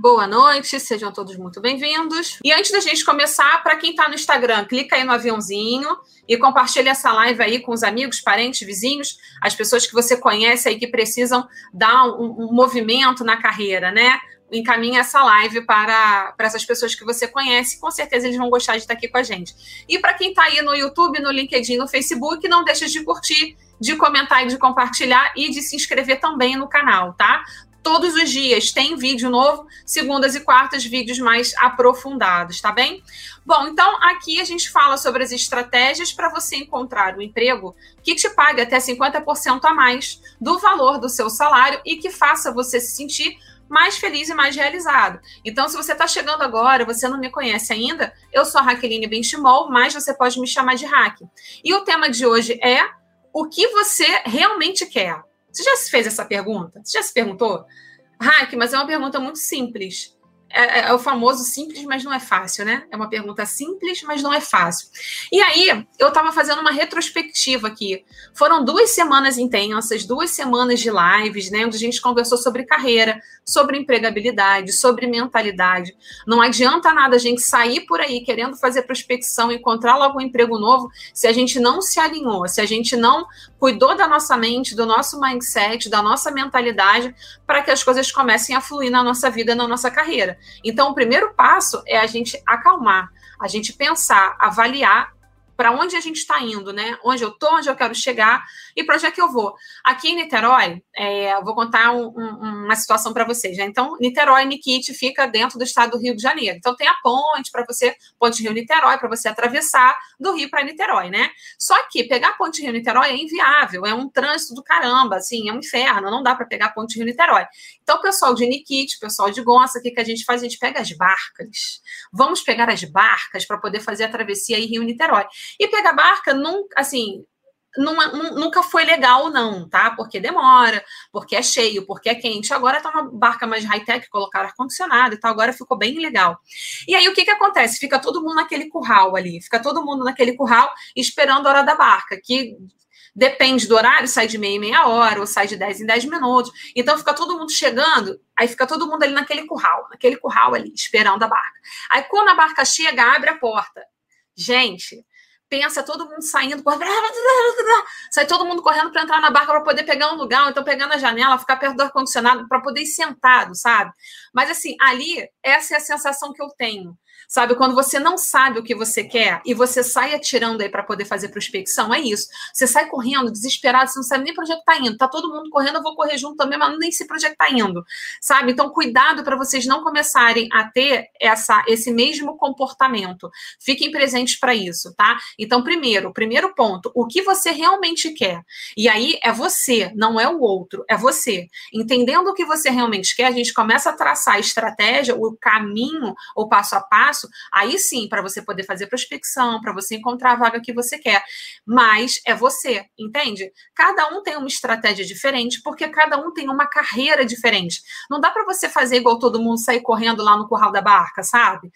boa noite, sejam todos muito bem-vindos. E antes da gente começar, para quem está no Instagram, clica aí no aviãozinho e compartilha essa live aí com os amigos, parentes, vizinhos, as pessoas que você conhece aí que precisam dar um, um movimento na carreira, né? encaminha essa live para, para essas pessoas que você conhece. Com certeza eles vão gostar de estar aqui com a gente. E para quem está aí no YouTube, no LinkedIn, no Facebook, não deixe de curtir, de comentar e de compartilhar e de se inscrever também no canal, tá? Todos os dias tem vídeo novo, segundas e quartas, vídeos mais aprofundados, tá bem? Bom, então aqui a gente fala sobre as estratégias para você encontrar um emprego que te pague até 50% a mais do valor do seu salário e que faça você se sentir mais feliz e mais realizado. Então, se você está chegando agora, você não me conhece ainda, eu sou a Raqueline Benchimol, mas você pode me chamar de Hack. E o tema de hoje é o que você realmente quer. Você já se fez essa pergunta? Você já se perguntou? Hack, mas é uma pergunta muito simples. É, é, é, o famoso simples, mas não é fácil, né? É uma pergunta simples, mas não é fácil. E aí, eu estava fazendo uma retrospectiva aqui. Foram duas semanas intensas, duas semanas de lives, né? Onde a gente conversou sobre carreira, sobre empregabilidade, sobre mentalidade. Não adianta nada a gente sair por aí querendo fazer prospecção, encontrar logo um emprego novo, se a gente não se alinhou, se a gente não cuidou da nossa mente, do nosso mindset, da nossa mentalidade, para que as coisas comecem a fluir na nossa vida, na nossa carreira. Então, o primeiro passo é a gente acalmar, a gente pensar, avaliar para onde a gente está indo, né? Onde eu estou, onde eu quero chegar e para onde é que eu vou. Aqui em Niterói, é, eu vou contar um, um, uma situação para vocês. Né? Então, Niterói, Nikit, fica dentro do estado do Rio de Janeiro. Então, tem a ponte para você, ponte Rio-Niterói, para você atravessar do Rio para Niterói, né? Só que pegar a ponte Rio-Niterói é inviável, é um trânsito do caramba, assim, é um inferno, não dá para pegar a ponte Rio-Niterói. Então, o pessoal de Nikit, pessoal de Gonça, o que, que a gente faz? A gente pega as barcas. Vamos pegar as barcas para poder fazer a travessia aí Rio-Niterói. E pegar barca, não, assim, nunca foi legal, não, tá? Porque demora, porque é cheio, porque é quente. Agora tá uma barca mais high-tech, colocaram ar-condicionado e tal, agora ficou bem legal. E aí o que que acontece? Fica todo mundo naquele curral ali, fica todo mundo naquele curral esperando a hora da barca, que depende do horário, sai de meia em meia hora, ou sai de 10 em 10 minutos. Então fica todo mundo chegando, aí fica todo mundo ali naquele curral, naquele curral ali, esperando a barca. Aí quando a barca chega, abre a porta. Gente, pensa todo mundo saindo, sai todo mundo correndo para entrar na barca para poder pegar um lugar, então pegando a janela, ficar perto do ar-condicionado para poder ir sentado, sabe? Mas assim, ali, essa é a sensação que eu tenho. Sabe, quando você não sabe o que você quer e você sai atirando aí para poder fazer prospecção, é isso. Você sai correndo, desesperado, você não sabe nem para onde é está indo. Tá todo mundo correndo, eu vou correr junto também, mas nem para onde é está indo. Sabe? Então, cuidado para vocês não começarem a ter essa, esse mesmo comportamento. Fiquem presentes para isso, tá? Então, primeiro, primeiro ponto, o que você realmente quer. E aí é você, não é o outro, é você. Entendendo o que você realmente quer, a gente começa a traçar a estratégia, o caminho, o passo a passo passo, aí sim, para você poder fazer prospecção, para você encontrar a vaga que você quer. Mas é você, entende? Cada um tem uma estratégia diferente, porque cada um tem uma carreira diferente. Não dá para você fazer igual todo mundo sair correndo lá no curral da barca, sabe?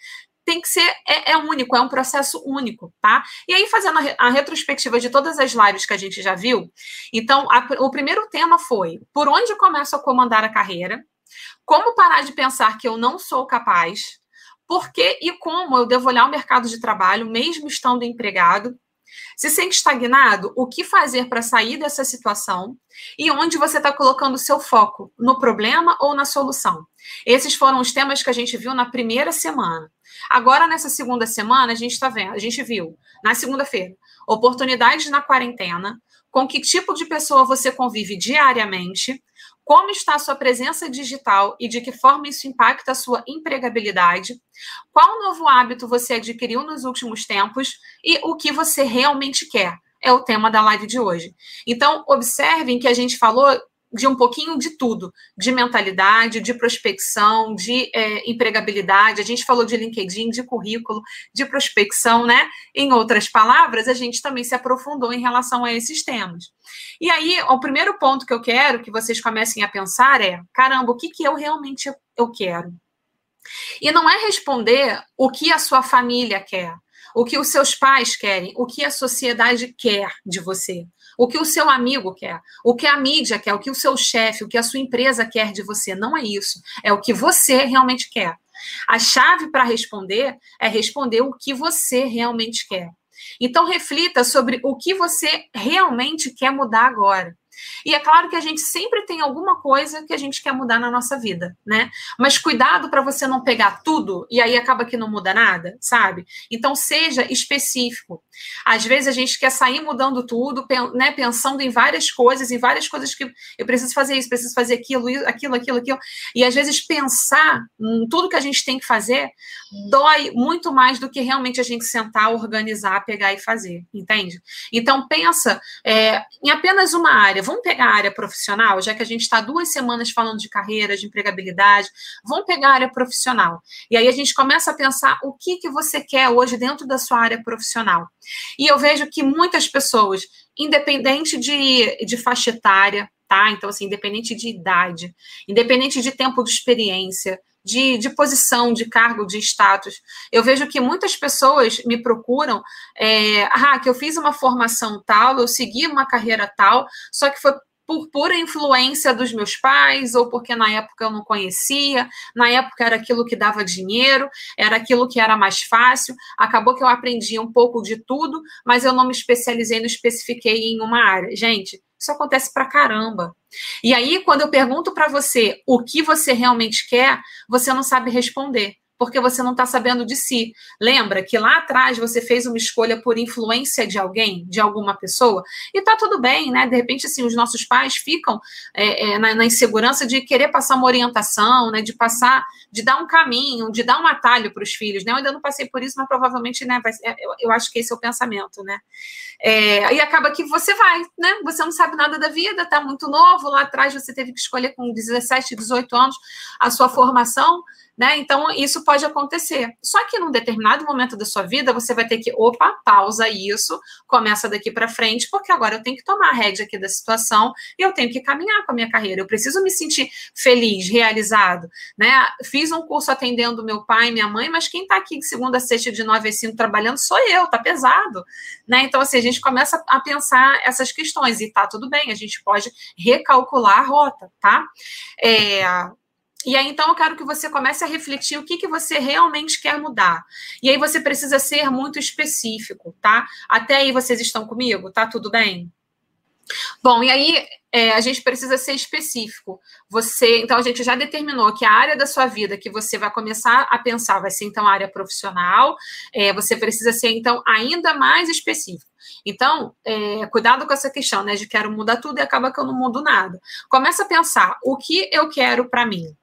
tem que ser, é, é, único, é um processo único, tá? E aí, fazendo a, a, retrospectiva de todas as lives que a gente já viu, então, a, o primeiro tema foi por onde começo a comandar a carreira, como parar de pensar que eu não sou capaz, por que e como eu devo olhar o mercado de trabalho, mesmo estando empregado? Se sente estagnado, o que fazer para sair dessa situação? E onde você está colocando o seu foco? No problema ou na solução? Esses foram os temas que a gente viu na primeira semana. Agora, nessa segunda semana, a gente está vendo, a gente viu, na segunda-feira, oportunidades na quarentena, com que tipo de pessoa você convive diariamente, como está a sua presença digital e de que forma isso impacta a sua empregabilidade, qual novo hábito você adquiriu nos últimos tempos e o que você realmente quer. É o tema da live de hoje. Então, observem que a gente falou de um pouquinho de tudo, de mentalidade, de prospecção, de é, empregabilidade. A gente falou de LinkedIn, de currículo, de prospecção, né? Em outras palavras, a gente também se aprofundou em relação a esses temas. E aí, o primeiro ponto que eu quero que vocês comecem a pensar é: caramba, o que, que eu realmente eu quero? E não é responder o que a sua família quer, o que os seus pais querem, o que a sociedade quer de você, o que o seu amigo quer, o que a mídia quer, o que o seu chefe, o que a sua empresa quer de você. Não é isso. É o que você realmente quer. A chave para responder é responder o que você realmente quer. Então, reflita sobre o que você realmente quer mudar agora. E é claro que a gente sempre tem alguma coisa que a gente quer mudar na nossa vida, né? Mas cuidado para você não pegar tudo e aí acaba que não muda nada, sabe? Então seja específico. Às vezes a gente quer sair mudando tudo, né, pensando em várias coisas, em várias coisas que eu preciso fazer isso, preciso fazer aquilo, aquilo, aquilo, aquilo. E às vezes pensar em tudo que a gente tem que fazer dói muito mais do que realmente a gente sentar, organizar, pegar e fazer, entende? Então pensa é, em apenas uma área vamos pegar a área profissional, já que a gente está duas semanas falando de carreira, de empregabilidade, vamos pegar a área profissional. E aí a gente começa a pensar o que, que você quer hoje dentro da sua área profissional. E eu vejo que muitas pessoas, independente de, de faixa etária, tá? Então, assim, independente de idade, independente de tempo de experiência, de, de posição, de cargo, de status. Eu vejo que muitas pessoas me procuram, é, ah, que eu fiz uma formação tal, eu segui uma carreira tal, só que foi por pura influência dos meus pais, ou porque na época eu não conhecia, na época era aquilo que dava dinheiro, era aquilo que era mais fácil. Acabou que eu aprendi um pouco de tudo, mas eu não me especializei, não especifiquei em uma área. Gente, isso acontece pra caramba. E aí, quando eu pergunto para você o que você realmente quer, você não sabe responder porque você não está sabendo de si. Lembra que lá atrás você fez uma escolha por influência de alguém, de alguma pessoa, e tá tudo bem, né? De repente, assim, os nossos pais ficam é, é, na, na, insegurança de querer passar uma orientação, né? De passar, de dar um caminho, de dar um atalho para os filhos, né? Eu ainda não passei por isso, mas provavelmente, né? Vai, eu, eu, acho que esse é o pensamento, né? É, e acaba que você vai, né? Você não sabe nada da vida, tá muito novo, lá atrás você teve que escolher com 17, 18 anos a sua formação. Né? Então, isso pode acontecer. Só que num determinado momento da sua vida, você vai ter que, opa, pausa isso, começa daqui para frente, porque agora eu tenho que tomar a rédea aqui da situação e eu tenho que caminhar com a minha carreira. Eu preciso me sentir feliz, realizado. Né? Fiz um curso atendendo meu pai e minha mãe, mas quem está aqui de segunda a sexta, de nove a cinco trabalhando sou eu, tá pesado. Né? Então, assim, a gente começa a pensar essas questões e tá tudo bem, a gente pode recalcular a rota, tá? É, e aí, então, eu quero que você comece a refletir o que, que você realmente quer mudar. E aí, você precisa ser muito específico, tá? Até aí, vocês estão comigo? Tá tudo bem? Bom, e aí é, a gente precisa ser específico. Você, então, a gente já determinou que a área da sua vida que você vai começar a pensar vai ser então a área profissional. É, você precisa ser então ainda mais específico. Então, é, cuidado com essa questão, né? De quero mudar tudo e acaba que eu não mudo nada. Começa a pensar o que eu quero para mim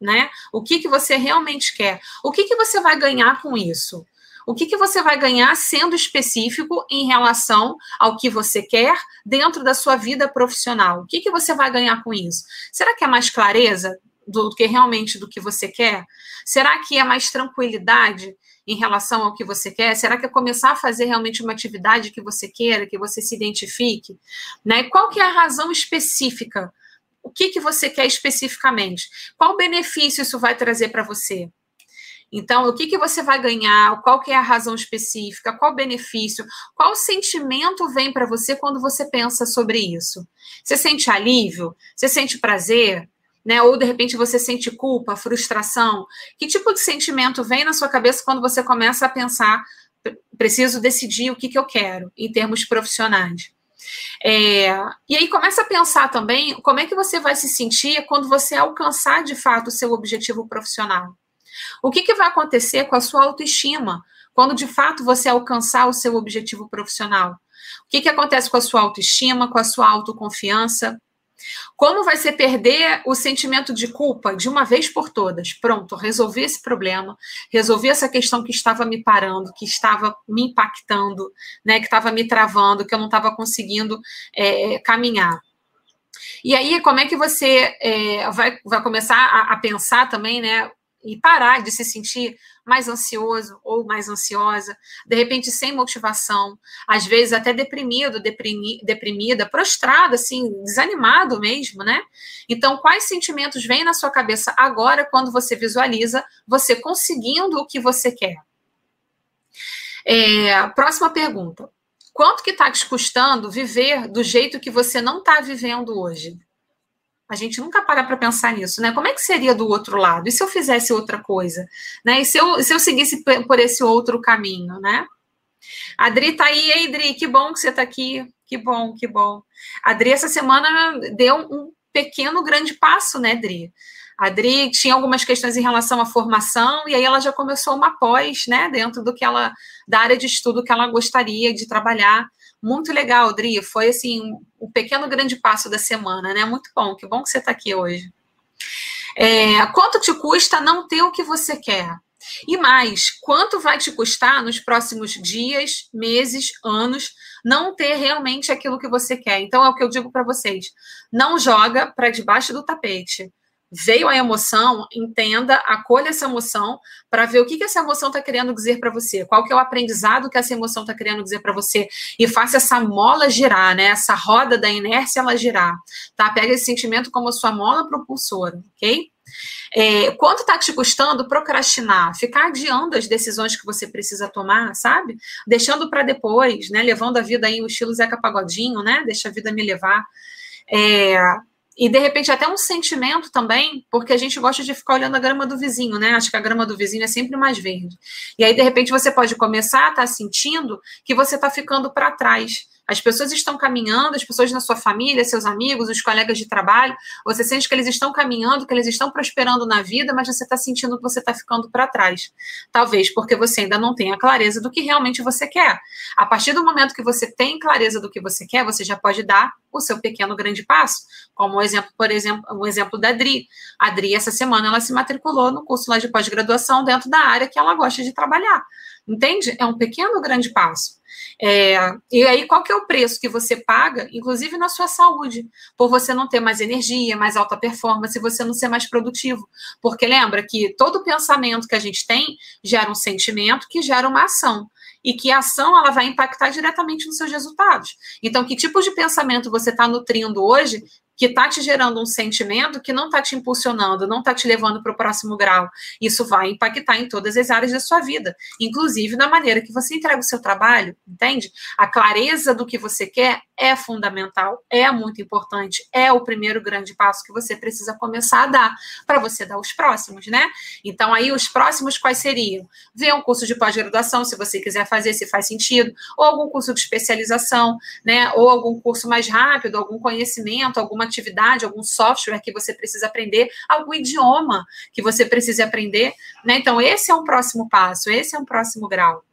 né? O que, que você realmente quer? O que, que você vai ganhar com isso? O que, que você vai ganhar sendo específico em relação ao que você quer dentro da sua vida profissional? O que, que você vai ganhar com isso? Será que é mais clareza do que realmente do que você quer? Será que é mais tranquilidade em relação ao que você quer? Será que é começar a fazer realmente uma atividade que você queira, que você se identifique? Né? Qual que é a razão específica o que, que você quer especificamente? Qual benefício isso vai trazer para você? Então, o que, que você vai ganhar? Qual que é a razão específica? Qual benefício? Qual sentimento vem para você quando você pensa sobre isso? Você sente alívio? Você sente prazer? Né? Ou de repente você sente culpa, frustração? Que tipo de sentimento vem na sua cabeça quando você começa a pensar, preciso decidir o que, que eu quero em termos profissionais? É, e aí começa a pensar também como é que você vai se sentir quando você alcançar de fato o seu objetivo profissional. O que, que vai acontecer com a sua autoestima quando de fato você alcançar o seu objetivo profissional? O que, que acontece com a sua autoestima, com a sua autoconfiança? Como vai ser perder o sentimento de culpa de uma vez por todas? Pronto, resolvi esse problema, resolvi essa questão que estava me parando, que estava me impactando, né, que estava me travando, que eu não estava conseguindo é, caminhar. E aí, como é que você é, vai, vai começar a, a pensar também, né? E parar de se sentir mais ansioso ou mais ansiosa, de repente sem motivação, às vezes até deprimido, deprimi, deprimida, prostrado, assim, desanimado mesmo, né? Então, quais sentimentos vêm na sua cabeça agora quando você visualiza você conseguindo o que você quer? É, próxima pergunta. Quanto que está te custando viver do jeito que você não está vivendo hoje? A gente nunca para para pensar nisso, né? Como é que seria do outro lado? E se eu fizesse outra coisa? Né? E se eu, se eu seguisse por esse outro caminho, né? Adri tá aí, Ei, Adri, que bom que você está aqui. Que bom, que bom. Adri, essa semana deu um pequeno, grande passo, né, Adri? A Adri tinha algumas questões em relação à formação, e aí ela já começou uma pós, né, dentro do que ela, da área de estudo que ela gostaria de trabalhar. Muito legal, Adri. Foi assim, um pequeno grande passo da semana, né? Muito bom, que bom que você está aqui hoje. É, quanto te custa não ter o que você quer? E mais, quanto vai te custar nos próximos dias, meses, anos, não ter realmente aquilo que você quer? Então é o que eu digo para vocês: não joga para debaixo do tapete. Veio a emoção, entenda, acolha essa emoção para ver o que, que essa emoção está querendo dizer para você, qual que é o aprendizado que essa emoção está querendo dizer para você e faça essa mola girar, né? Essa roda da inércia ela girar, tá? Pega esse sentimento como a sua mola propulsora, ok? É, quanto está te custando procrastinar, ficar adiando as decisões que você precisa tomar, sabe? Deixando para depois, né? Levando a vida aí o estilo Zeca Pagodinho, né? Deixa a vida me levar. É, e de repente até um sentimento também, porque a gente gosta de ficar olhando a grama do vizinho, né? Acho que a grama do vizinho é sempre mais verde. E aí de repente você pode começar a estar tá sentindo que você está ficando para trás. As pessoas estão caminhando, as pessoas na sua família, seus amigos, os colegas de trabalho, você sente que eles estão caminhando, que eles estão prosperando na vida, mas você está sentindo que você está ficando para trás. Talvez porque você ainda não tenha clareza do que realmente você quer. A partir do momento que você tem clareza do que você quer, você já pode dar o seu pequeno grande passo, como o exemplo, por exemplo, o exemplo da Adri. A Adri, essa semana, ela se matriculou no curso lá de pós-graduação dentro da área que ela gosta de trabalhar. Entende? É um pequeno grande passo. É, e aí, qual que é o preço que você paga, inclusive na sua saúde, por você não ter mais energia, mais alta performance, você não ser mais produtivo? Porque lembra que todo pensamento que a gente tem gera um sentimento que gera uma ação e que a ação ela vai impactar diretamente nos seus resultados. Então, que tipo de pensamento você está nutrindo hoje que está te gerando um sentimento que não está te impulsionando, não está te levando para o próximo grau. Isso vai impactar em todas as áreas da sua vida, inclusive na maneira que você entrega o seu trabalho, entende? A clareza do que você quer é fundamental, é muito importante, é o primeiro grande passo que você precisa começar a dar para você dar os próximos, né? Então, aí, os próximos quais seriam? Ver um curso de pós-graduação, se você quiser fazer, se faz sentido, ou algum curso de especialização, né? Ou algum curso mais rápido, algum conhecimento, alguma atividade, algum software que você precisa aprender, algum idioma que você precisa aprender, né? Então, esse é um próximo passo, esse é um próximo grau.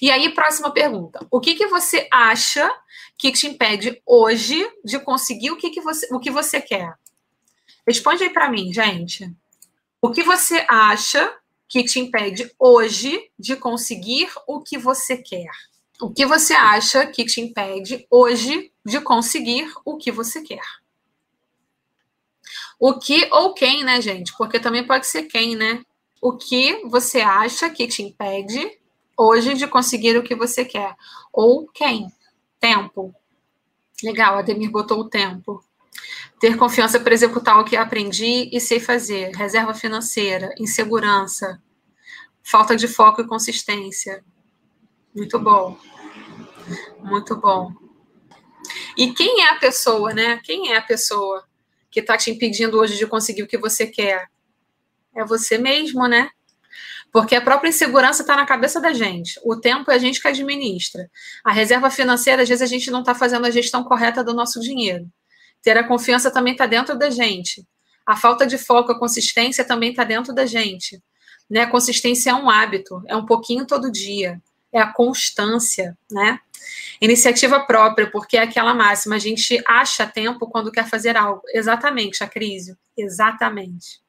E aí, próxima pergunta. O que, que você acha que te impede hoje de conseguir o que, que, você, o que você quer? Responde aí para mim, gente. O que você acha que te impede hoje de conseguir o que você quer? O que você acha que te impede hoje de conseguir o que você quer? O que ou quem, né, gente? Porque também pode ser quem, né? O que você acha que te impede hoje de conseguir o que você quer? Ou quem? Tempo. Legal, Ademir botou o tempo. Ter confiança para executar o que aprendi e sei fazer. Reserva financeira, insegurança, falta de foco e consistência. Muito bom. Muito bom. E quem é a pessoa, né? Quem é a pessoa que está te impedindo hoje de conseguir o que você quer? É você mesmo, né? Porque a própria insegurança está na cabeça da gente. O tempo é a gente que administra. A reserva financeira, às vezes, a gente não está fazendo a gestão correta do nosso dinheiro. Ter a confiança também está dentro da gente. A falta de foco, a consistência também está dentro da gente. Né? Consistência é um hábito, é um pouquinho todo dia, é a constância, né? Iniciativa própria, porque é aquela máxima, a gente acha tempo quando quer fazer algo. Exatamente, a crise. Exatamente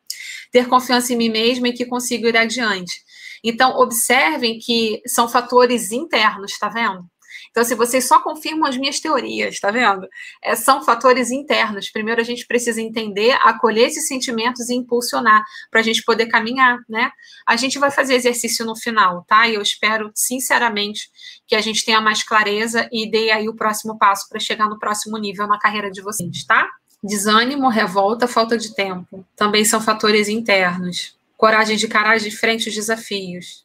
ter confiança em mim mesma e que consigo ir adiante. Então, observem que são fatores internos, tá vendo? Então, se assim, vocês só confirmam as minhas teorias, tá vendo? É, são fatores internos. Primeiro, a gente precisa entender, acolher esses sentimentos e impulsionar para a gente poder caminhar, né? A gente vai fazer exercício no final, tá? E eu espero, sinceramente, que a gente tenha mais clareza e dê aí o próximo passo para chegar no próximo nível na carreira de vocês, tá? Desânimo, revolta, falta de tempo. Também são fatores internos. Coragem de encarar de frente os desafios.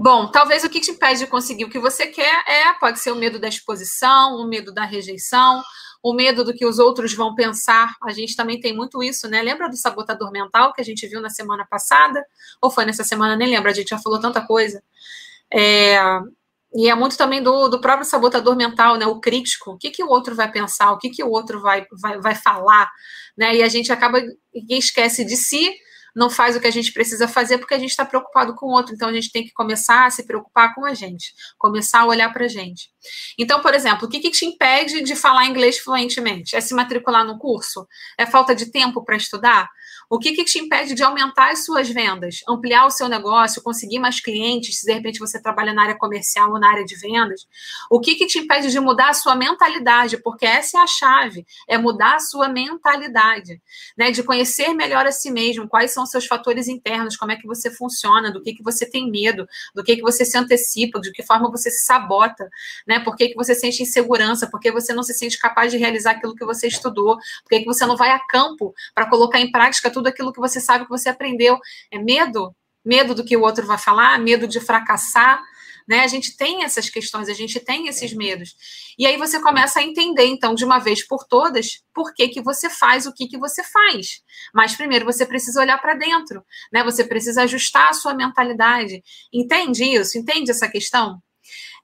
Bom, talvez o que te impede de conseguir o que você quer é, pode ser o medo da exposição, o medo da rejeição, o medo do que os outros vão pensar. A gente também tem muito isso, né? Lembra do sabotador mental que a gente viu na semana passada? Ou foi nessa semana? Nem lembro, a gente já falou tanta coisa. É, e é muito também do, do próprio sabotador mental, né? O crítico. O que, que o outro vai pensar? O que, que o outro vai, vai, vai falar? Né? E a gente acaba e esquece de si não faz o que a gente precisa fazer porque a gente está preocupado com o outro. Então a gente tem que começar a se preocupar com a gente, começar a olhar para a gente. Então, por exemplo, o que, que te impede de falar inglês fluentemente? É se matricular no curso? É falta de tempo para estudar? O que, que te impede de aumentar as suas vendas, ampliar o seu negócio, conseguir mais clientes, se de repente você trabalha na área comercial ou na área de vendas? O que, que te impede de mudar a sua mentalidade? Porque essa é a chave, é mudar a sua mentalidade, né? De conhecer melhor a si mesmo, quais são os seus fatores internos, como é que você funciona, do que, que você tem medo, do que, que você se antecipa, de que forma você se sabota, né? Por que, que você sente insegurança, por que você não se sente capaz de realizar aquilo que você estudou, por que, que você não vai a campo para colocar em prática aquilo que você sabe que você aprendeu. É medo? Medo do que o outro vai falar, medo de fracassar. Né? A gente tem essas questões, a gente tem esses medos. E aí você começa a entender, então, de uma vez por todas, por que, que você faz o que, que você faz. Mas primeiro você precisa olhar para dentro, né? Você precisa ajustar a sua mentalidade. Entende isso? Entende essa questão?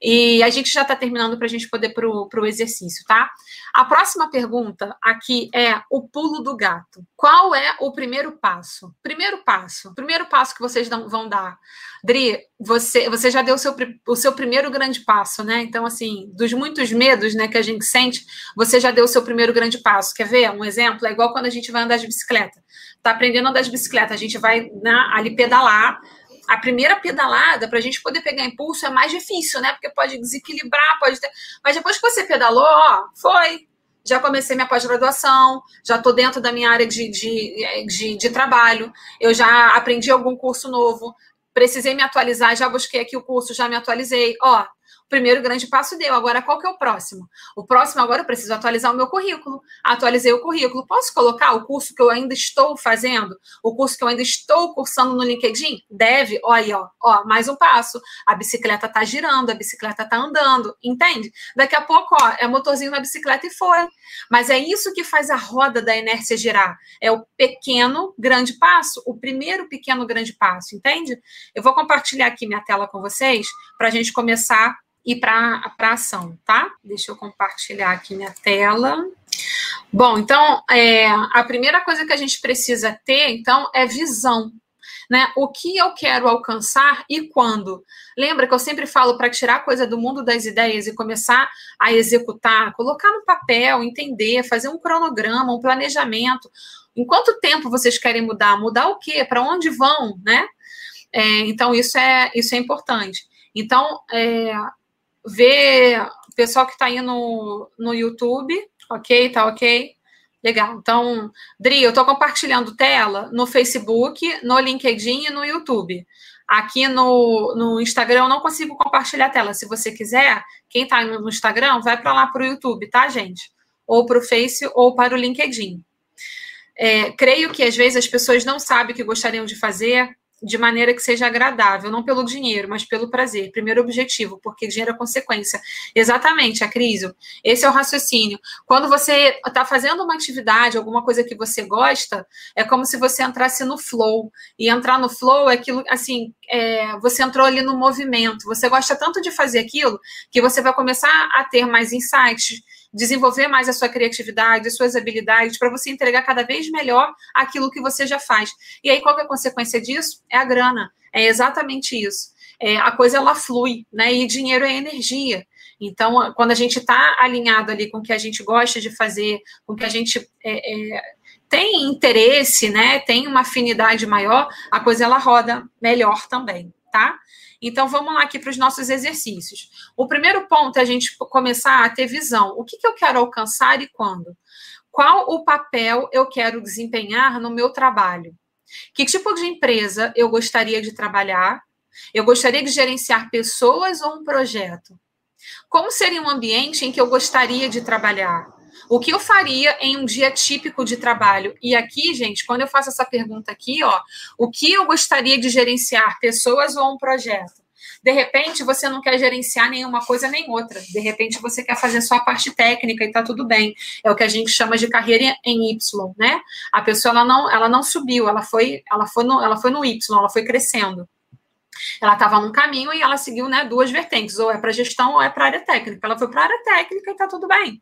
E a gente já está terminando para a gente poder para o exercício, tá? A próxima pergunta aqui é o pulo do gato. Qual é o primeiro passo? Primeiro passo, primeiro passo que vocês vão dar. Dri, você, você já deu o seu, o seu primeiro grande passo, né? Então, assim, dos muitos medos né, que a gente sente, você já deu o seu primeiro grande passo. Quer ver? Um exemplo é igual quando a gente vai andar de bicicleta. Tá aprendendo a andar de bicicleta, a gente vai né, ali pedalar a primeira pedalada, para a gente poder pegar impulso, é mais difícil, né? Porque pode desequilibrar, pode ter. Mas depois que você pedalou, ó, foi. Já comecei minha pós-graduação, já estou dentro da minha área de, de, de, de trabalho, eu já aprendi algum curso novo, precisei me atualizar, já busquei aqui o curso, já me atualizei. Ó, primeiro grande passo deu. Agora, qual que é o próximo? O próximo, agora eu preciso atualizar o meu currículo. Atualizei o currículo. Posso colocar o curso que eu ainda estou fazendo? O curso que eu ainda estou cursando no LinkedIn? Deve. Olha ó. ó mais um passo. A bicicleta está girando, a bicicleta está andando. Entende? Daqui a pouco, ó, é motorzinho na bicicleta e foi. Mas é isso que faz a roda da inércia girar. É o pequeno grande passo. O primeiro pequeno grande passo. Entende? Eu vou compartilhar aqui minha tela com vocês para a gente começar e para a ação, tá? Deixa eu compartilhar aqui minha tela. Bom, então, é, a primeira coisa que a gente precisa ter, então, é visão. Né? O que eu quero alcançar e quando? Lembra que eu sempre falo para tirar a coisa do mundo das ideias e começar a executar, colocar no papel, entender, fazer um cronograma, um planejamento. Em quanto tempo vocês querem mudar? Mudar o quê? Para onde vão, né? É, então, isso é, isso é importante. Então, é, ver o pessoal que está aí no, no YouTube, ok? Tá ok? Legal. Então, Dri, eu estou compartilhando tela no Facebook, no LinkedIn e no YouTube. Aqui no, no Instagram eu não consigo compartilhar a tela. Se você quiser, quem está no Instagram, vai para lá para o YouTube, tá, gente? Ou para o Face ou para o LinkedIn. É, creio que às vezes as pessoas não sabem o que gostariam de fazer, de maneira que seja agradável, não pelo dinheiro, mas pelo prazer. Primeiro objetivo, porque dinheiro é consequência. Exatamente, a crise. Esse é o raciocínio. Quando você está fazendo uma atividade, alguma coisa que você gosta, é como se você entrasse no flow. E entrar no flow é aquilo, assim, é, você entrou ali no movimento. Você gosta tanto de fazer aquilo que você vai começar a ter mais insights desenvolver mais a sua criatividade, as suas habilidades, para você entregar cada vez melhor aquilo que você já faz. E aí, qual é a consequência disso? É a grana. É exatamente isso. É, a coisa ela flui, né? E dinheiro é energia. Então, quando a gente está alinhado ali com o que a gente gosta de fazer, com o que a gente é, é, tem interesse, né? Tem uma afinidade maior, a coisa ela roda melhor também, tá? Então, vamos lá aqui para os nossos exercícios. O primeiro ponto é a gente começar a ter visão. O que, que eu quero alcançar e quando? Qual o papel eu quero desempenhar no meu trabalho? Que tipo de empresa eu gostaria de trabalhar? Eu gostaria de gerenciar pessoas ou um projeto? Como seria um ambiente em que eu gostaria de trabalhar? O que eu faria em um dia típico de trabalho? E aqui, gente, quando eu faço essa pergunta aqui, ó, o que eu gostaria de gerenciar, pessoas ou um projeto? De repente, você não quer gerenciar nenhuma coisa nem outra. De repente, você quer fazer só a parte técnica e tá tudo bem. É o que a gente chama de carreira em Y, né? A pessoa ela não, ela não subiu, ela foi, ela foi no, ela foi no Y, ela foi crescendo. Ela estava num caminho e ela seguiu né, duas vertentes, ou é para gestão ou é para área técnica. Ela foi para a área técnica e está tudo bem.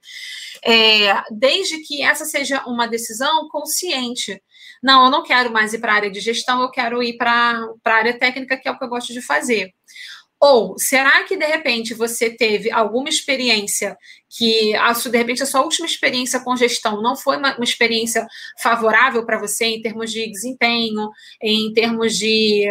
É, desde que essa seja uma decisão consciente. Não, eu não quero mais ir para a área de gestão, eu quero ir para a área técnica, que é o que eu gosto de fazer. Ou será que de repente você teve alguma experiência que, a, de repente, a sua última experiência com gestão não foi uma, uma experiência favorável para você em termos de desempenho, em termos de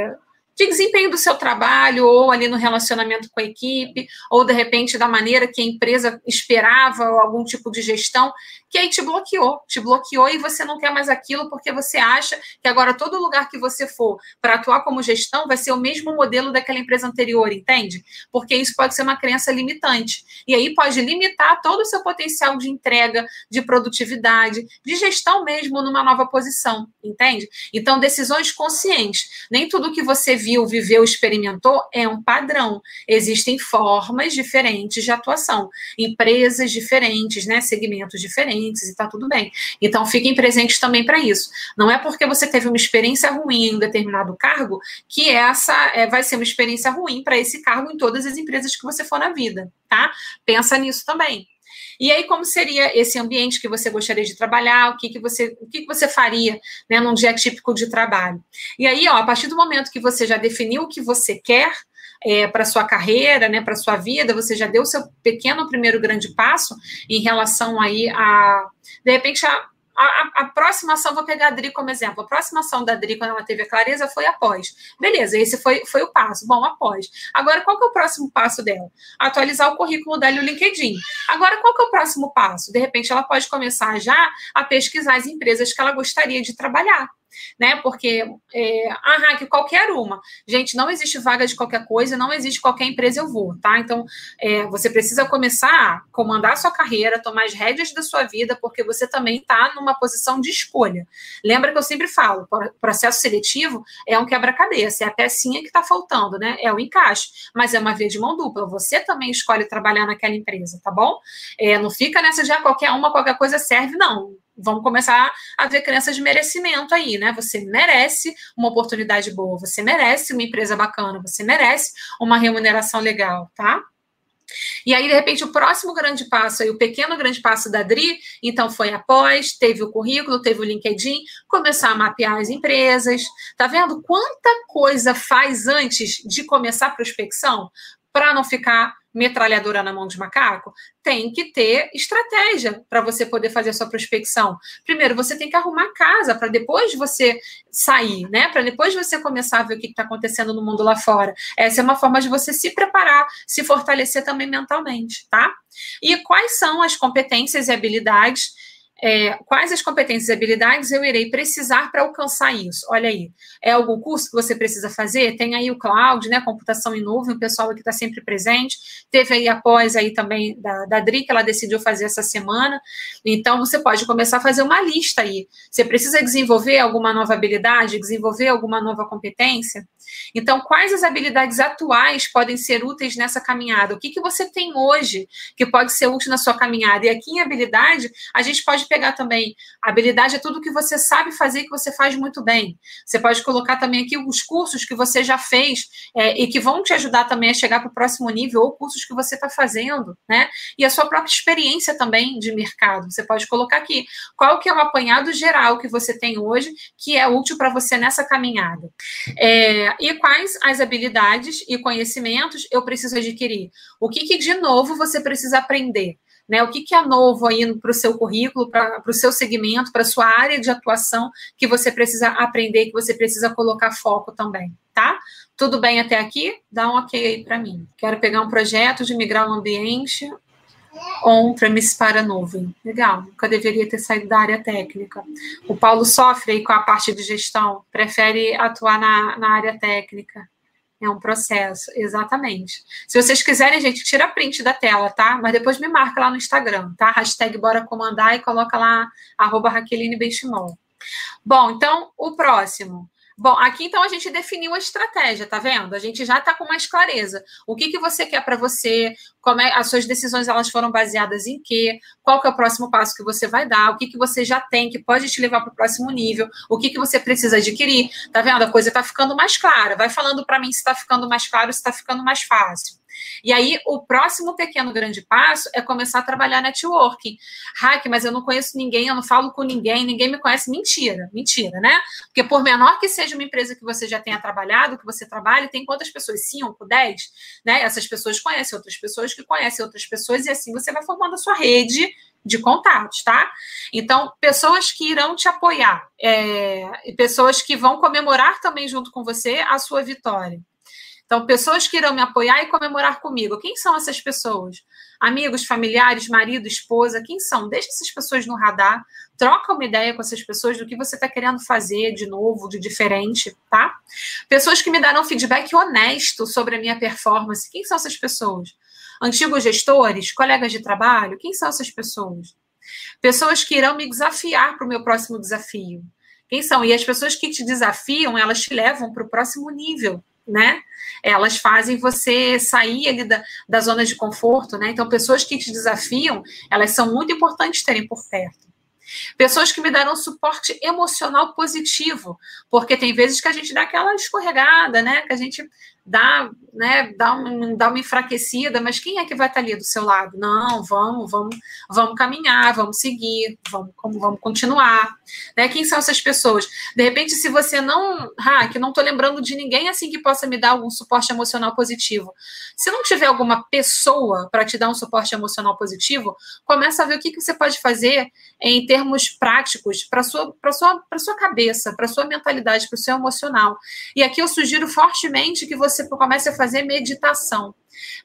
de desempenho do seu trabalho, ou ali no relacionamento com a equipe, ou de repente da maneira que a empresa esperava, ou algum tipo de gestão, que aí te bloqueou, te bloqueou e você não quer mais aquilo porque você acha que agora todo lugar que você for para atuar como gestão vai ser o mesmo modelo daquela empresa anterior, entende? Porque isso pode ser uma crença limitante. E aí pode limitar todo o seu potencial de entrega, de produtividade, de gestão mesmo numa nova posição, entende? Então, decisões conscientes. Nem tudo que você viu, viveu, experimentou é um padrão. Existem formas diferentes de atuação, empresas diferentes, né, segmentos diferentes e tá tudo bem. Então fiquem presentes também para isso. Não é porque você teve uma experiência ruim em um determinado cargo que essa é, vai ser uma experiência ruim para esse cargo em todas as empresas que você for na vida, tá? Pensa nisso também. E aí, como seria esse ambiente que você gostaria de trabalhar? O que, que você o que, que você faria né, num dia típico de trabalho? E aí, ó, a partir do momento que você já definiu o que você quer, é, para sua carreira, né, para sua vida, você já deu o seu pequeno primeiro grande passo em relação aí a, de repente, a, a, a, próxima ação, vou pegar a Dri como exemplo. A próxima ação da Dri, quando ela teve a clareza, foi após. Beleza, esse foi, foi o passo. Bom, após. Agora, qual que é o próximo passo dela? Atualizar o currículo dela e o LinkedIn. Agora, qual que é o próximo passo? De repente, ela pode começar já a pesquisar as empresas que ela gostaria de trabalhar né? Porque, é, ah, que qualquer uma. Gente, não existe vaga de qualquer coisa, não existe qualquer empresa eu vou, tá? Então, é, você precisa começar a comandar a sua carreira, tomar as rédeas da sua vida, porque você também está numa posição de escolha. Lembra que eu sempre falo, processo seletivo é um quebra-cabeça, é a pecinha que está faltando, né? É o encaixe, mas é uma via de mão dupla. Você também escolhe trabalhar naquela empresa, tá bom? É, não fica nessa de ah, qualquer uma, qualquer coisa serve, não vamos começar a ver crenças de merecimento aí, né? Você merece uma oportunidade boa, você merece uma empresa bacana, você merece uma remuneração legal, tá? E aí, de repente, o próximo grande passo, aí, o pequeno grande passo da Dri, então foi após, teve o currículo, teve o LinkedIn, começar a mapear as empresas. Tá vendo quanta coisa faz antes de começar a prospecção? Para não ficar metralhadora na mão de macaco? Tem que ter estratégia para você poder fazer a sua prospecção. Primeiro, você tem que arrumar casa para depois você sair, né? Para depois você começar a ver o que está acontecendo no mundo lá fora. Essa é uma forma de você se preparar, se fortalecer também mentalmente, tá? E quais são as competências e habilidades é, quais as competências e habilidades eu irei precisar para alcançar isso? Olha aí, é algum curso que você precisa fazer? Tem aí o cloud, né, computação em nuvem, o pessoal aqui está sempre presente. Teve aí após aí também da, da Dri, que ela decidiu fazer essa semana. Então, você pode começar a fazer uma lista aí. Você precisa desenvolver alguma nova habilidade, desenvolver alguma nova competência? Então, quais as habilidades atuais podem ser úteis nessa caminhada? O que, que você tem hoje que pode ser útil na sua caminhada? E aqui em habilidade, a gente pode pegar também. Habilidade é tudo que você sabe fazer e que você faz muito bem. Você pode colocar também aqui os cursos que você já fez é, e que vão te ajudar também a chegar para o próximo nível, ou cursos que você está fazendo, né? E a sua própria experiência também de mercado. Você pode colocar aqui qual que é o apanhado geral que você tem hoje que é útil para você nessa caminhada. É, e quais as habilidades e conhecimentos eu preciso adquirir? O que, que de novo você precisa aprender? Né, o que, que é novo aí para o seu currículo, para o seu segmento, para a sua área de atuação que você precisa aprender, que você precisa colocar foco também, tá? Tudo bem até aqui? Dá um ok aí para mim. Quero pegar um projeto de migrar o ambiente on-premise para nuvem. Legal, nunca deveria ter saído da área técnica. O Paulo sofre aí com a parte de gestão, prefere atuar na, na área técnica. É um processo, exatamente. Se vocês quiserem, gente, tira print da tela, tá? Mas depois me marca lá no Instagram, tá? Hashtag bora comandar e coloca lá, arroba Raqueline Benchimol. Bom, então, o próximo. Bom, aqui então a gente definiu a estratégia, tá vendo? A gente já está com mais clareza. O que, que você quer para você? Como é, as suas decisões elas foram baseadas em quê? Qual que é o próximo passo que você vai dar? O que, que você já tem que pode te levar para o próximo nível? O que, que você precisa adquirir? Tá vendo? A coisa está ficando mais clara. Vai falando para mim se está ficando mais claro, se está ficando mais fácil. E aí, o próximo pequeno grande passo é começar a trabalhar networking. Hack, mas eu não conheço ninguém, eu não falo com ninguém, ninguém me conhece. Mentira, mentira, né? Porque por menor que seja uma empresa que você já tenha trabalhado, que você trabalhe, tem quantas pessoas? 5, 10, né? Essas pessoas conhecem outras pessoas que conhecem outras pessoas, e assim você vai formando a sua rede de contatos, tá? Então, pessoas que irão te apoiar, é, pessoas que vão comemorar também junto com você a sua vitória. Então, pessoas que irão me apoiar e comemorar comigo. Quem são essas pessoas? Amigos, familiares, marido, esposa, quem são? Deixa essas pessoas no radar, troca uma ideia com essas pessoas do que você está querendo fazer de novo, de diferente, tá? Pessoas que me darão feedback honesto sobre a minha performance. Quem são essas pessoas? Antigos gestores, colegas de trabalho, quem são essas pessoas? Pessoas que irão me desafiar para o meu próximo desafio. Quem são? E as pessoas que te desafiam, elas te levam para o próximo nível né? Elas fazem você sair ali da, da zona de conforto, né? Então, pessoas que te desafiam, elas são muito importantes terem por perto. Pessoas que me darão suporte emocional positivo, porque tem vezes que a gente dá aquela escorregada, né? Que a gente dá, né, dá, um, dá uma enfraquecida, mas quem é que vai estar ali do seu lado? Não, vamos, vamos, vamos caminhar, vamos seguir, vamos, vamos continuar. Né? Quem são essas pessoas? De repente, se você não, ah, que não estou lembrando de ninguém assim que possa me dar algum suporte emocional positivo. Se não tiver alguma pessoa para te dar um suporte emocional positivo, começa a ver o que, que você pode fazer em termos práticos para sua, para sua, para sua cabeça, para sua mentalidade, para o seu emocional. E aqui eu sugiro fortemente que você comece a fazer meditação.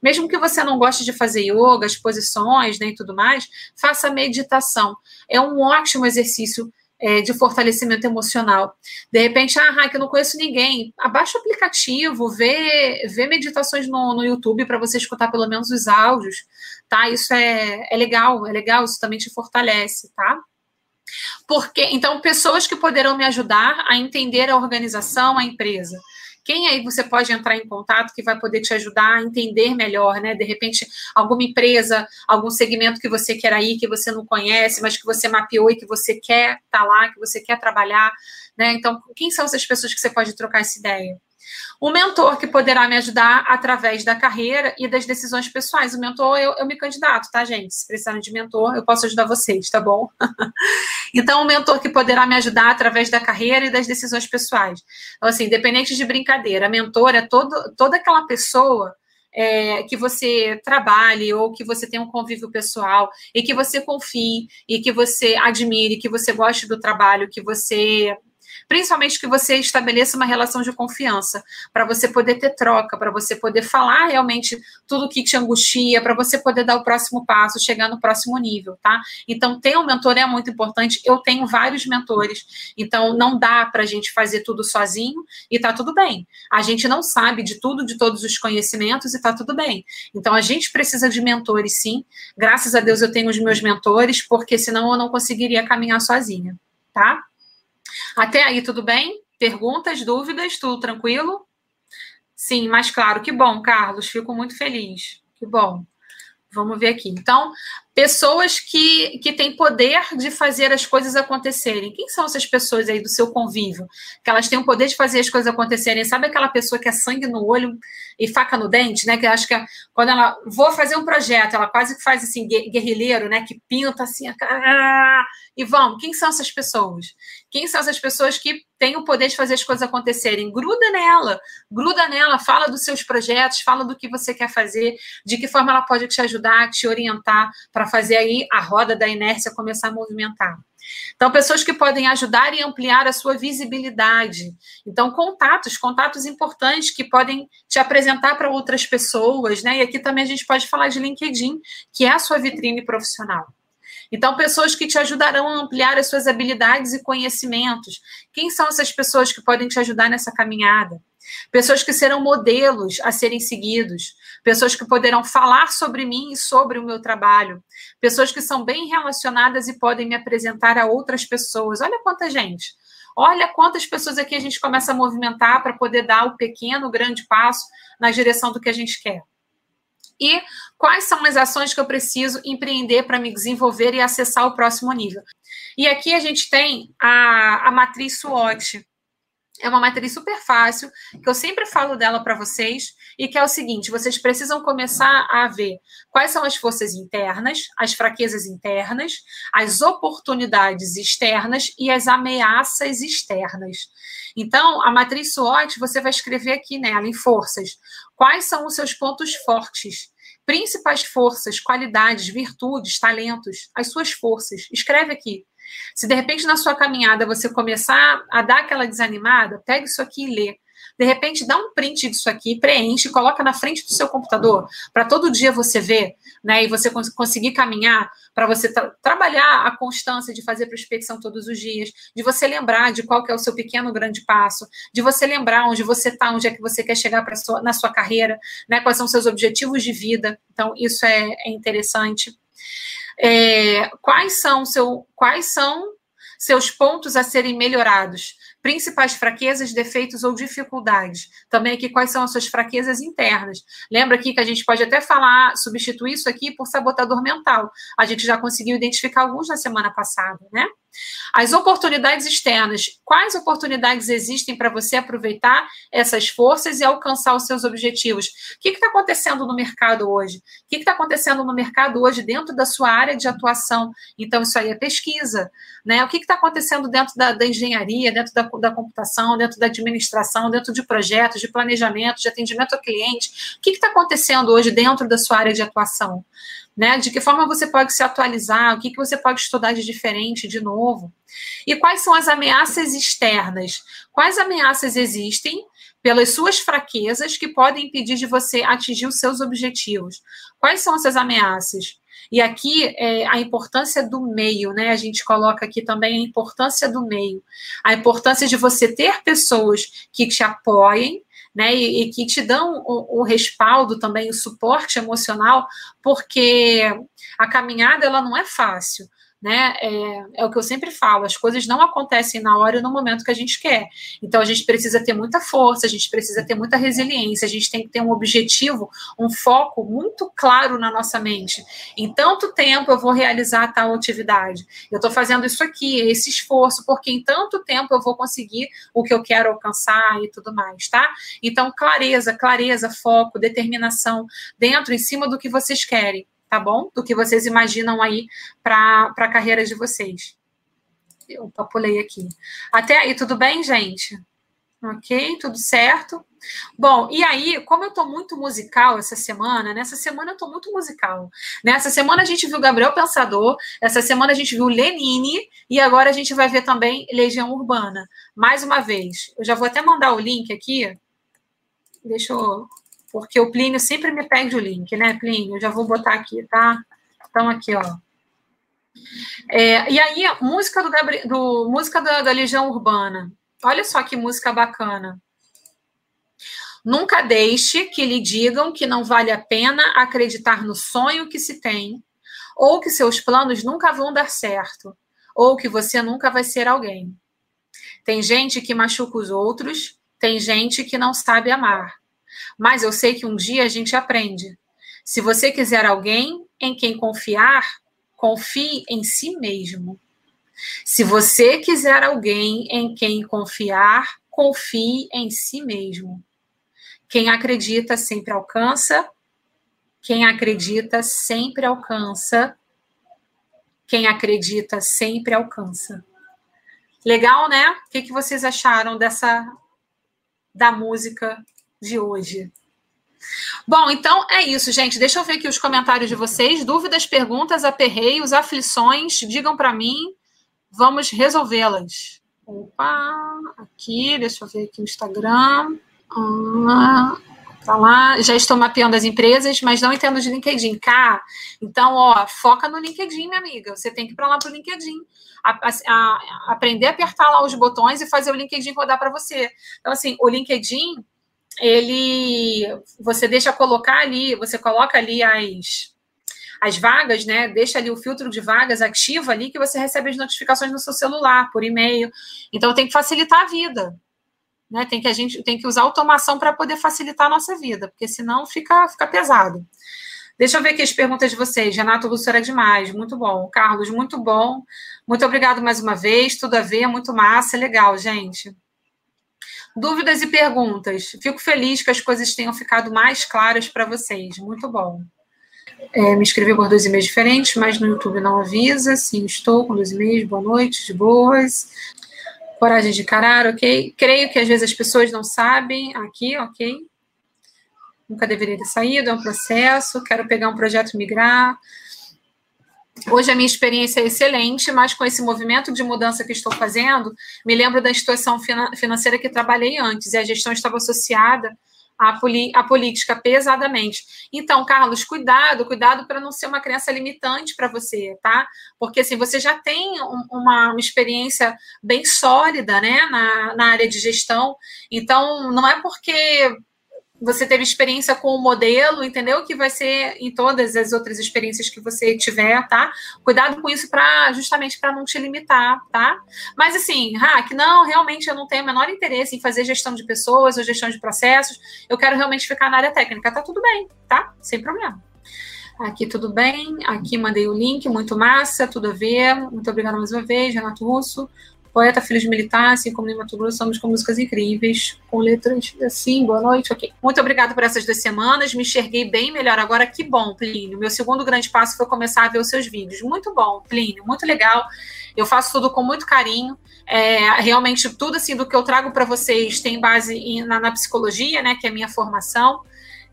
Mesmo que você não goste de fazer yoga, as posições né, e tudo mais, faça meditação. É um ótimo exercício é, de fortalecimento emocional. De repente, ah, que eu não conheço ninguém. Abaixa o aplicativo, vê, vê meditações no, no YouTube para você escutar pelo menos os áudios, tá? Isso é, é legal, é legal, isso também te fortalece, tá? Porque, então, pessoas que poderão me ajudar a entender a organização, a empresa. Quem aí você pode entrar em contato que vai poder te ajudar a entender melhor, né? De repente, alguma empresa, algum segmento que você quer ir, que você não conhece, mas que você mapeou e que você quer estar tá lá, que você quer trabalhar, né? Então, quem são essas pessoas que você pode trocar essa ideia? O mentor que poderá me ajudar através da carreira e das decisões pessoais. O mentor, eu, eu me candidato, tá, gente? Se precisarem de mentor, eu posso ajudar vocês, tá bom? então, o mentor que poderá me ajudar através da carreira e das decisões pessoais. Então, assim, independente de brincadeira, mentor é todo, toda aquela pessoa é, que você trabalhe ou que você tenha um convívio pessoal e que você confie e que você admire, que você goste do trabalho, que você principalmente que você estabeleça uma relação de confiança, para você poder ter troca, para você poder falar realmente tudo o que te angustia, para você poder dar o próximo passo, chegar no próximo nível, tá? Então, ter um mentor é muito importante. Eu tenho vários mentores, então não dá para a gente fazer tudo sozinho e tá tudo bem. A gente não sabe de tudo, de todos os conhecimentos e tá tudo bem. Então, a gente precisa de mentores, sim. Graças a Deus eu tenho os meus mentores, porque senão eu não conseguiria caminhar sozinha, tá? Até aí, tudo bem? Perguntas, dúvidas, tudo tranquilo? Sim, mais claro. Que bom, Carlos. Fico muito feliz. Que bom. Vamos ver aqui. Então, pessoas que, que têm poder de fazer as coisas acontecerem. Quem são essas pessoas aí do seu convívio? Que elas têm o poder de fazer as coisas acontecerem. Sabe aquela pessoa que é sangue no olho e faca no dente, né? Que acho que quando ela vou fazer um projeto, ela quase que faz assim, guerrilheiro, né? Que pinta assim, a... e vamos. Quem são essas pessoas? Quem são essas pessoas que têm o poder de fazer as coisas acontecerem? Gruda nela, gruda nela, fala dos seus projetos, fala do que você quer fazer, de que forma ela pode te ajudar, te orientar para fazer aí a roda da inércia começar a movimentar. Então, pessoas que podem ajudar e ampliar a sua visibilidade. Então, contatos, contatos importantes que podem te apresentar para outras pessoas, né? E aqui também a gente pode falar de LinkedIn, que é a sua vitrine profissional. Então, pessoas que te ajudarão a ampliar as suas habilidades e conhecimentos. Quem são essas pessoas que podem te ajudar nessa caminhada? Pessoas que serão modelos a serem seguidos, pessoas que poderão falar sobre mim e sobre o meu trabalho, pessoas que são bem relacionadas e podem me apresentar a outras pessoas. Olha quanta gente. Olha quantas pessoas aqui a gente começa a movimentar para poder dar o pequeno, grande passo na direção do que a gente quer. E quais são as ações que eu preciso empreender para me desenvolver e acessar o próximo nível? E aqui a gente tem a, a matriz SWOT. É uma matriz super fácil, que eu sempre falo dela para vocês, e que é o seguinte: vocês precisam começar a ver quais são as forças internas, as fraquezas internas, as oportunidades externas e as ameaças externas. Então, a matriz SWOT, você vai escrever aqui nela, em forças, quais são os seus pontos fortes, principais forças, qualidades, virtudes, talentos, as suas forças. Escreve aqui. Se de repente na sua caminhada você começar a dar aquela desanimada, pega isso aqui e lê. De repente, dá um print disso aqui, preenche, coloca na frente do seu computador, para todo dia você ver, né? E você cons conseguir caminhar, para você tra trabalhar a constância de fazer prospecção todos os dias, de você lembrar de qual que é o seu pequeno grande passo, de você lembrar onde você está, onde é que você quer chegar sua, na sua carreira, né? Quais são seus objetivos de vida. Então, isso é, é interessante. É, quais são seu, quais são seus pontos a serem melhorados? principais fraquezas, defeitos ou dificuldades. Também aqui quais são as suas fraquezas internas. Lembra aqui que a gente pode até falar, substituir isso aqui por sabotador mental. A gente já conseguiu identificar alguns na semana passada, né? As oportunidades externas. Quais oportunidades existem para você aproveitar essas forças e alcançar os seus objetivos? O que está acontecendo no mercado hoje? O que está acontecendo no mercado hoje dentro da sua área de atuação? Então, isso aí é pesquisa. Né? O que está acontecendo dentro da, da engenharia, dentro da, da, computação, dentro da administração, dentro de projetos, de planejamento, de atendimento ao cliente? O que está acontecendo hoje dentro da sua área de atuação? né? De que forma você pode se atualizar, o que, que você pode estudar de diferente, de novo. E quais são as ameaças externas? Quais ameaças existem pelas suas fraquezas que podem impedir de você atingir os seus objetivos? Quais são essas ameaças? E aqui é a importância do meio, né? A gente coloca aqui também a importância do meio, a importância de você ter pessoas que te apoiem, né, e, e, que te dão o, o, respaldo também, o suporte emocional, porque a caminhada ela não é fácil né? É, é, o que eu sempre falo, as coisas não acontecem na hora e no momento que a gente quer. Então a gente precisa ter muita força, a gente precisa ter muita resiliência, a gente tem que ter um objetivo, um foco muito claro na nossa mente. Em tanto tempo eu vou realizar tal atividade. Eu estou fazendo isso aqui, esse esforço, porque em tanto tempo eu vou conseguir o que eu quero alcançar e tudo mais, tá? Então, clareza, clareza, foco, determinação dentro, em cima do que vocês querem tá bom? Do que vocês imaginam aí para a carreira de vocês. Eu pulei aqui. Até aí, tudo bem, gente? Ok, tudo certo. Bom, e aí, como eu tô muito musical essa semana, nessa semana eu tô muito musical. Nessa semana a gente viu Gabriel Pensador, essa semana a gente viu Lenine, e agora a gente vai ver também Legião Urbana. Mais uma vez, eu já vou até mandar o link aqui. Deixa eu porque o Plínio sempre me pede o link, né, Plínio? Já vou botar aqui, tá? Então, aqui, ó. É, e aí, música do, Gabriel, do música da, da Legião Urbana. Olha só que música bacana. Nunca deixe que lhe digam que não vale a pena acreditar no sonho que se tem, ou que seus planos nunca vão dar certo, ou que você nunca vai ser alguém. Tem gente que machuca os outros, tem gente que não sabe amar. Mas eu sei que um dia a gente aprende. Se você quiser alguém em quem confiar, confie em si mesmo. Se você quiser alguém em quem confiar, confie em si mesmo. Quem acredita sempre alcança. Quem acredita sempre alcança. Quem acredita sempre alcança. Legal, né? O que, vocês acharam dessa da música de hoje. Bom, então é isso, gente. Deixa eu ver aqui os comentários de vocês. Dúvidas, perguntas, aperreios, aflições, digam para mim. Vamos resolvê-las. Opa, aqui, deixa eu ver aqui o Instagram. Ah, lá. Já estou mapeando as empresas, mas não entendo de LinkedIn. Cá, então, ó, foca no LinkedIn, minha amiga. Você tem que ir para lá para o LinkedIn. A, a, a, aprender a apertar lá os botões e fazer o LinkedIn rodar para você. Então, assim, o LinkedIn ele você deixa colocar ali, você coloca ali as as vagas, né? Deixa ali o filtro de vagas ativo ali que você recebe as notificações no seu celular, por e-mail. Então tem que facilitar a vida. Né? Tem que a gente tem que usar automação para poder facilitar a nossa vida, porque senão fica, fica pesado. Deixa eu ver aqui as perguntas de vocês. Renato Lúcio era demais, muito bom. Carlos, muito bom. Muito obrigado mais uma vez. Tudo a ver, muito massa, legal, gente. Dúvidas e perguntas. Fico feliz que as coisas tenham ficado mais claras para vocês. Muito bom. É, me inscrevi por dois e-mails diferentes, mas no YouTube não avisa. Sim, estou com dois e-mails. Boa noite, de boas. Coragem de encarar, ok? Creio que às vezes as pessoas não sabem. Aqui, ok? nunca deveria ter saído, é um processo, quero pegar um projeto migrar. Hoje a minha experiência é excelente, mas com esse movimento de mudança que estou fazendo, me lembro da instituição financeira que trabalhei antes, e a gestão estava associada à, à política pesadamente. Então, Carlos, cuidado, cuidado para não ser uma crença limitante para você, tá? Porque assim, você já tem uma, uma experiência bem sólida né, na, na área de gestão, então não é porque você teve experiência com o modelo, entendeu? Que vai ser em todas as outras experiências que você tiver, tá? Cuidado com isso para justamente para não te limitar, tá? Mas assim, hack, não, realmente eu não tenho o menor interesse em fazer gestão de pessoas ou gestão de processos. Eu quero realmente ficar na área técnica. Tá tudo bem, tá? Sem problema. Aqui tudo bem, aqui mandei o link, muito massa, tudo a ver. Muito obrigada mais uma vez, Renato Russo. Poeta Filho de Militar, assim como Lima Tuguru, somos com músicas incríveis, com letras assim, boa noite, ok. Muito obrigada por essas duas semanas, me enxerguei bem melhor agora, que bom, Plínio. Meu segundo grande passo foi começar a ver os seus vídeos. Muito bom, Plínio, muito legal. Eu faço tudo com muito carinho. É, realmente, tudo assim do que eu trago para vocês tem base em, na, na psicologia, né, que é a minha formação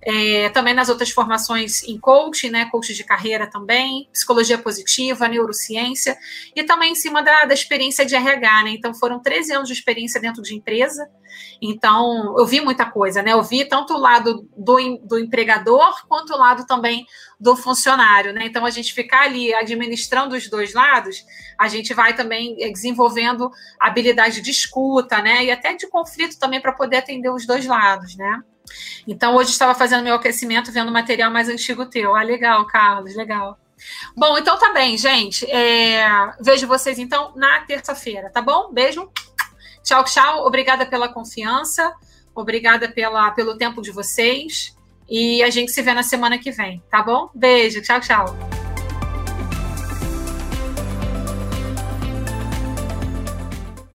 é, também nas outras formações em coaching, né, coach de carreira também, psicologia positiva, neurociência, e também em cima da, da experiência de RH, né, então foram 13 anos de experiência dentro de empresa, então eu vi muita coisa, né, eu vi tanto o lado do, do empregador, quanto o lado também do funcionário, né, então a gente ficar ali administrando os dois lados, a gente vai também desenvolvendo habilidade de escuta, né, e até de conflito também para poder atender os dois lados, né. Então, hoje estava fazendo meu aquecimento, vendo material mais antigo teu. Ah, legal, Carlos, legal. Bom, então tá bem, gente. É... Vejo vocês então na terça-feira, tá bom? Beijo. Tchau, tchau. Obrigada pela confiança. Obrigada pela, pelo tempo de vocês. E a gente se vê na semana que vem, tá bom? Beijo. Tchau, tchau.